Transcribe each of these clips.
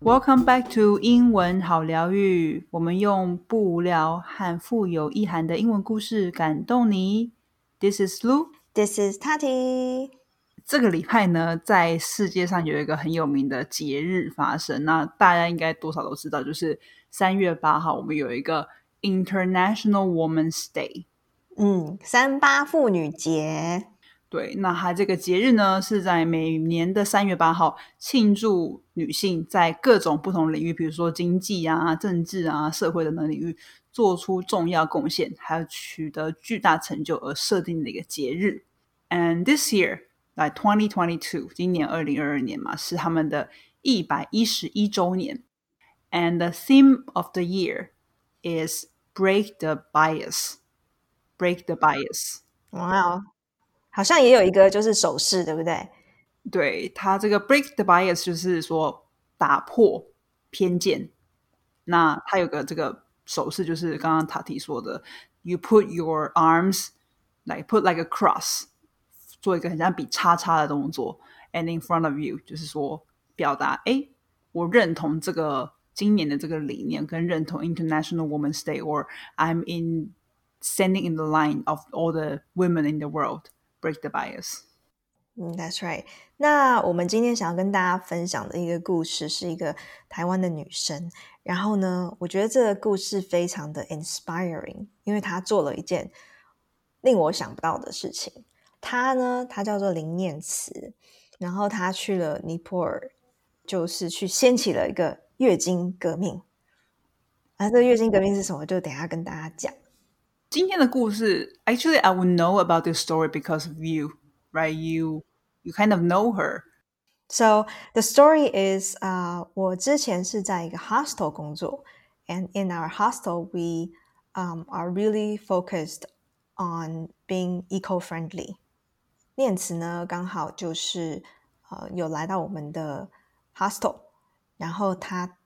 Welcome back to 英文好疗愈。我们用不无聊和富有意涵的英文故事感动你。This is Lu。 This is Tati。这个礼拜呢，在世界上有一个很有名的节日发生。那大家应该多少都知道，就是三月八号，我们有一个 International Women's Day。 嗯，三八妇女节。对，那它这个节日呢，是在每年的三月八号，庆祝女性在各种不同领域，比如说经济啊、政治啊、社会等等领域做出重要贡献，还有取得巨大成就而设定的一个节日。And this year, like twenty twenty two，今年二零二二年嘛，是他们的一百一十一周年。And the theme of the year is break the bias. Break the bias. 哇哦，好像也有一个就是手势，对不对？对它这个 break the bias 就是说打破偏见。那它有个这个手势，就是刚刚塔提说的，you put your arms like put like a cross，做一个很像比叉叉的动作，and in front of you，就是说表达，哎，我认同这个今年的这个理念，跟认同 International Women's Day，or I'm in standing in the line of all the women in the world. Break the bias. 嗯，That's right。那我们今天想要跟大家分享的一个故事，是一个台湾的女生。然后呢，我觉得这个故事非常的 inspiring，因为她做了一件令我想不到的事情。她呢，她叫做林念慈，然后她去了尼泊尔，就是去掀起了一个月经革命。啊，这个月经革命是什么？就等一下跟大家讲。 今天的故事，actually I would know about this story because of you, right? You you kind of know her. So the story is, 啊、uh,，我之前是在一个 hostel 工作，and in our hostel we um are really focused on being eco-friendly。念慈呢，刚好就是呃有来到我们的 hostel，然后他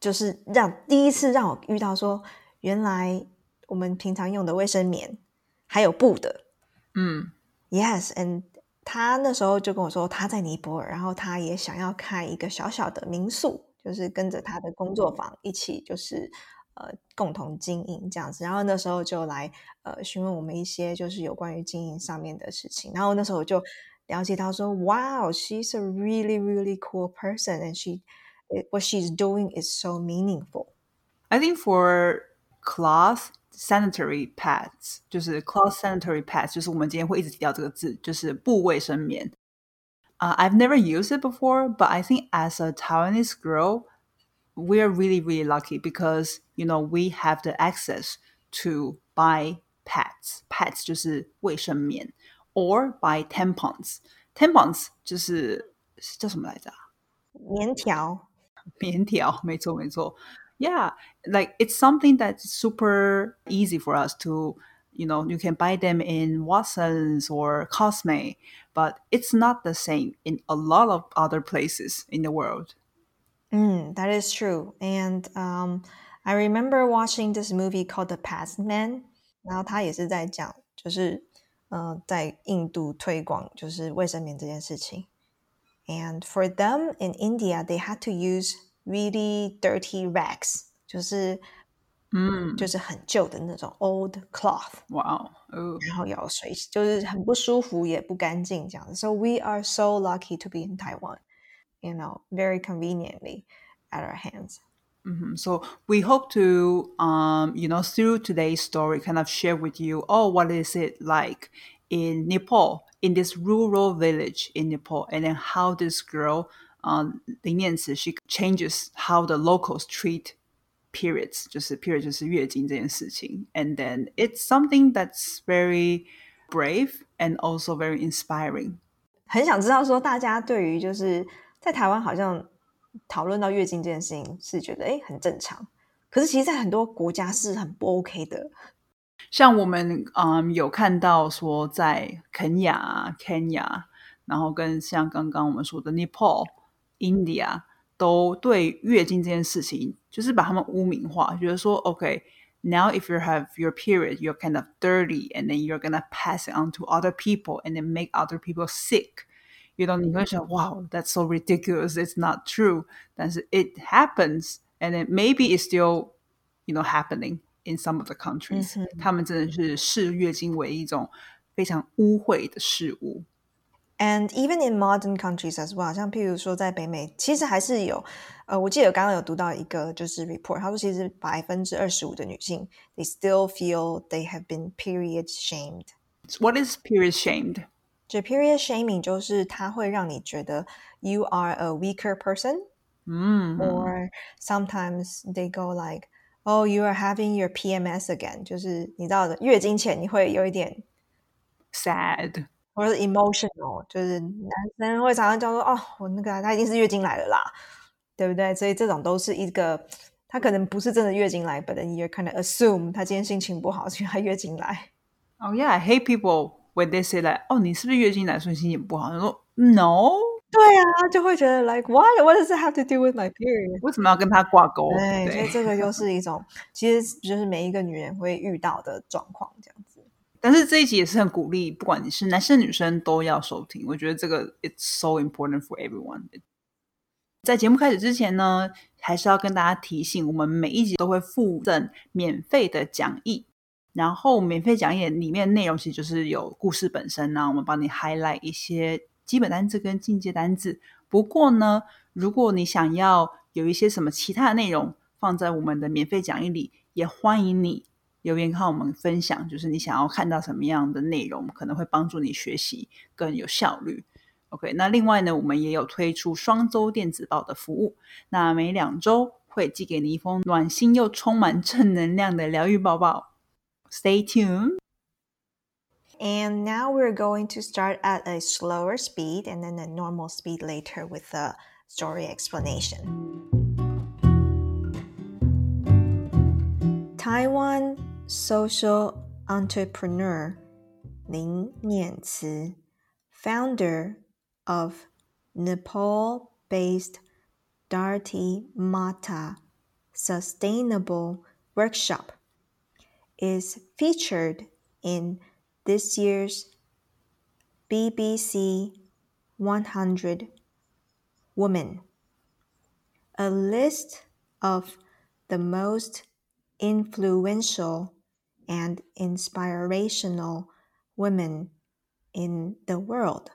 就是让第一次让我遇到说，原来 我们平常用的卫生棉还有布的，嗯，Yes，and 他那时候就跟我说他在尼泊尔，然后他也想要开一个小小的民宿，就是跟着他的工作坊一起，就是呃共同经营这样子。然后那时候就来呃询问我们一些就是有关于经营上面的事情。然后那时候我就了解到说，Wow，she's a really really cool person，and she what she's doing is so meaningful. I think for cloth sanitary pads，就是 cloth sanitary pads，就是我们今天会一直提到这个字，就是布卫生棉。Uh, I've never used it before, but I think as a Taiwanese girl, we are really, really lucky because you know we have the access to buy pads. Pads 就是卫生棉，or buy tampons. Tampons 就是叫什么来着？棉条。棉条，没错没错。 yeah like it's something that's super easy for us to you know you can buy them in watsons or cosme but it's not the same in a lot of other places in the world. Mm, that is true and um, i remember watching this movie called the Padman 然后他也是在讲就是呃在印度推广就是卫生棉这件事情。And for them in india they had to use really dirty rags，就是嗯，就是很旧的那种 old cloth。哇哦，然后有水，就是很不舒服，也不干净这样子。So we are so lucky to be in Taiwan, you know, very conveniently at our hands. Mm-hmm. So we hope to, um, you know, through today's story, kind of share with you, oh, what is it like in Nepal, in this rural village in Nepal, and then how this girl, 嗯，林念慈 she changes how the locals treat periods，就是 period 就是月经这件事情，and then it's something that's very brave and also very inspiring。很想知道说大家对于就是在台湾好像讨论到月经这件事情是觉得哎很正常，可是其实，在很多国家是很不 OK 的。像我们嗯有看到说在肯雅、肯雅，然后跟像刚刚我们说的 Nepal。India，都对月经这件事情，就是把他们污名化，觉得说 OK， now if you have your period, you're kind of dirty, and then you're gonna pass it on to other people, and then make other people sick. You know，你会想，Wow, that's so ridiculous. It's not true. 但是 it happens, and then maybe it's still, you know, happening in some of the countries. 他们真的是视月经为一种非常污秽的事物。 And even in modern countries as well，像譬如说在北美，其实还是有，呃，我记得刚刚有读到一个就是 report，他说其实百分之二十五的女性，they still feel they have been period shamed。What is period shamed？就 period shaming 就是它会让你觉得 you are a weaker person。嗯，or sometimes they go like, oh, you are having your PMS again，就是你知道的，月经前你会有一点 sad。 或者 emotional，就是男生会常常叫说哦，我那个他一定是月经来了啦，对不对？所以这种都是一个，他可能不是真的月经来，but then you kind of assume 他今天心情不好，所以他月经来。Oh yeah, I hate people when they say that. 哦，你是不是月经来，所以心情不好？他说 No，对啊，就会觉得 like why what does it have to do with my period？为什么要跟他挂钩？对，所以这个又是一种，其实就是每一个女人会遇到的状况，这样子。但是这一集也是很鼓励，不管你是男生女生都要收听。我觉得这个 it's so important for everyone。在节目开始之前呢，还是要跟大家提醒，我们每一集都会附赠免费的讲义。然后免费讲义里面内容其实就是有故事本身呢，我们帮你 highlight 一些基本单字跟进阶单字。不过呢，如果你想要有一些什么其他的内容放在我们的免费讲义里，也欢迎你。留言和我们分享，就是你想要看到什么样的内容，可能会帮助你学习更有效率。OK，那另外呢，我们也有推出双周电子报的服务，那每两周会寄给你一封暖心又充满正能量的疗愈抱抱。Stay tuned. And now we're going to start at a slower speed and then a normal speed later with the story explanation. Taiwan social entrepreneur. Lin Nien-tzu, founder of Nepal-based Dharti Mata Sustainable Workshop, is featured in this year's BBC 100 Women, a list of the most influential and inspirational women in the world.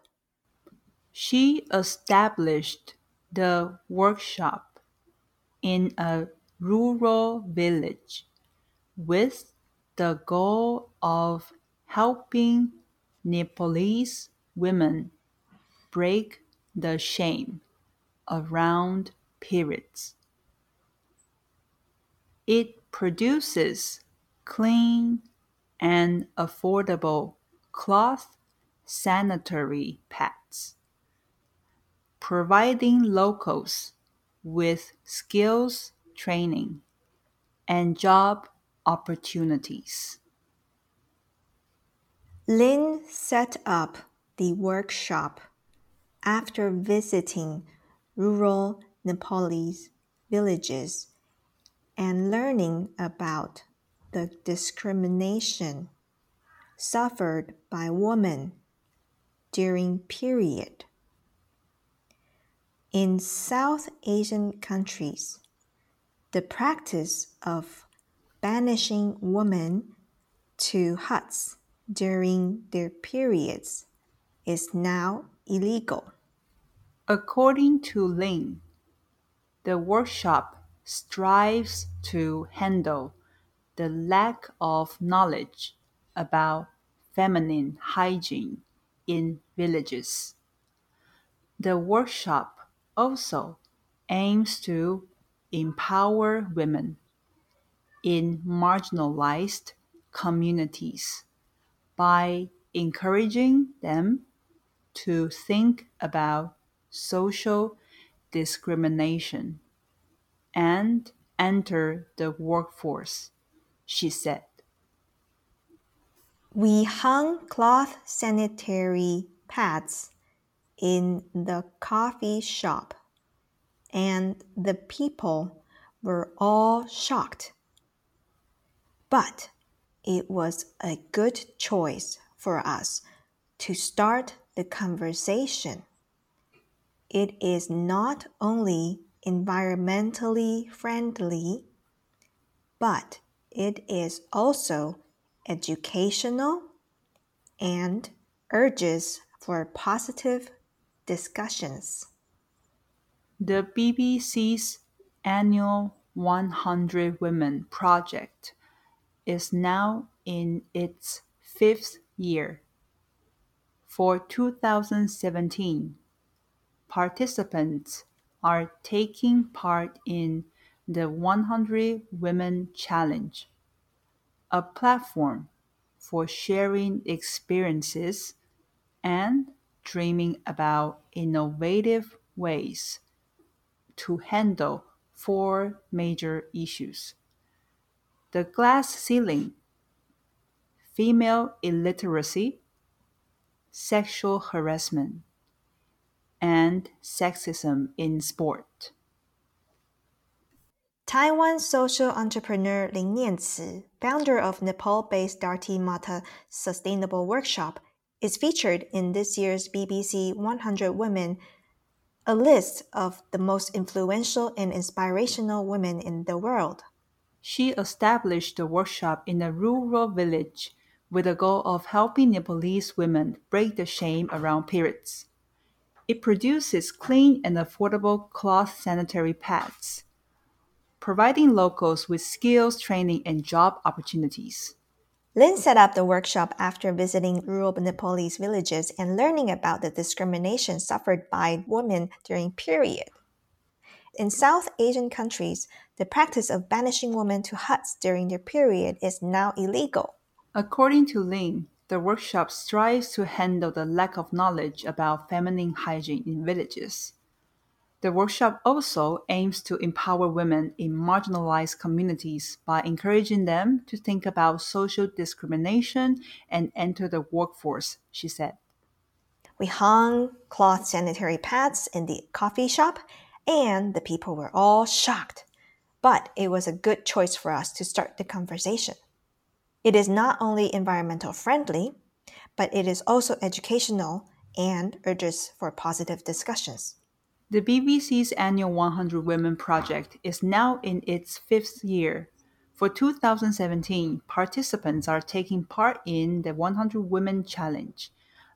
She established the workshop in a rural village with the goal of helping Nepalese women break the shame around periods. It produces clean and affordable cloth sanitary pads, providing locals with skills training and job opportunities. Lin set up the workshop after visiting rural Nepalese villages and learning about the discrimination suffered by women during period. In South Asian countries, the practice of banishing women to huts during their periods is now illegal. According to Lin, the workshop strives to handle the lack of knowledge about feminine hygiene in villages. The workshop also aims to empower women in marginalized communities by encouraging them to think about social discrimination and enter the workforce, she said. We hung cloth sanitary pads in the coffee shop, and the people were all shocked. but it was a good choice for us to start the conversation. It is not only environmentally friendly, but it is also educational and urges for positive discussions. The BBC's annual 100 Women project is now in its fifth year. For 2017, participants are taking part in the 100 Women Challenge, a platform for sharing experiences and dreaming about innovative ways to handle four major issues the glass ceiling, female illiteracy, sexual harassment, and sexism in sport. Taiwan social entrepreneur Lin Nien-tzu, founder of Nepal-based Dharti Mata Sustainable Workshop, is featured in this year's BBC 100 Women, a list of the most influential and inspirational women in the world. She established the workshop in a rural village with the goal of helping Nepalese women break the shame around periods. It produces clean and affordable cloth sanitary pads providing locals with skills training and job opportunities. Lin set up the workshop after visiting rural Nepalese villages and learning about the discrimination suffered by women during period. In South Asian countries, the practice of banishing women to huts during their period is now illegal. According to Lin, the workshop strives to handle the lack of knowledge about feminine hygiene in villages. The workshop also aims to empower women in marginalized communities by encouraging them to think about social discrimination and enter the workforce, she said. We hung cloth sanitary pads in the coffee shop, and the people were all shocked. But it was a good choice for us to start the conversation. It is not only environmental friendly, but it is also educational and urges for positive discussions. The BBC's annual 100 Women project is now in its fifth year. For 2017, participants are taking part in the 100 Women Challenge,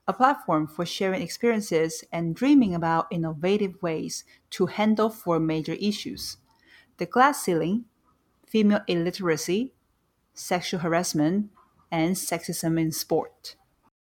a platform for sharing experiences and dreaming about innovative ways to handle four major issues the glass ceiling, female illiteracy, sexual harassment, and sexism in sport.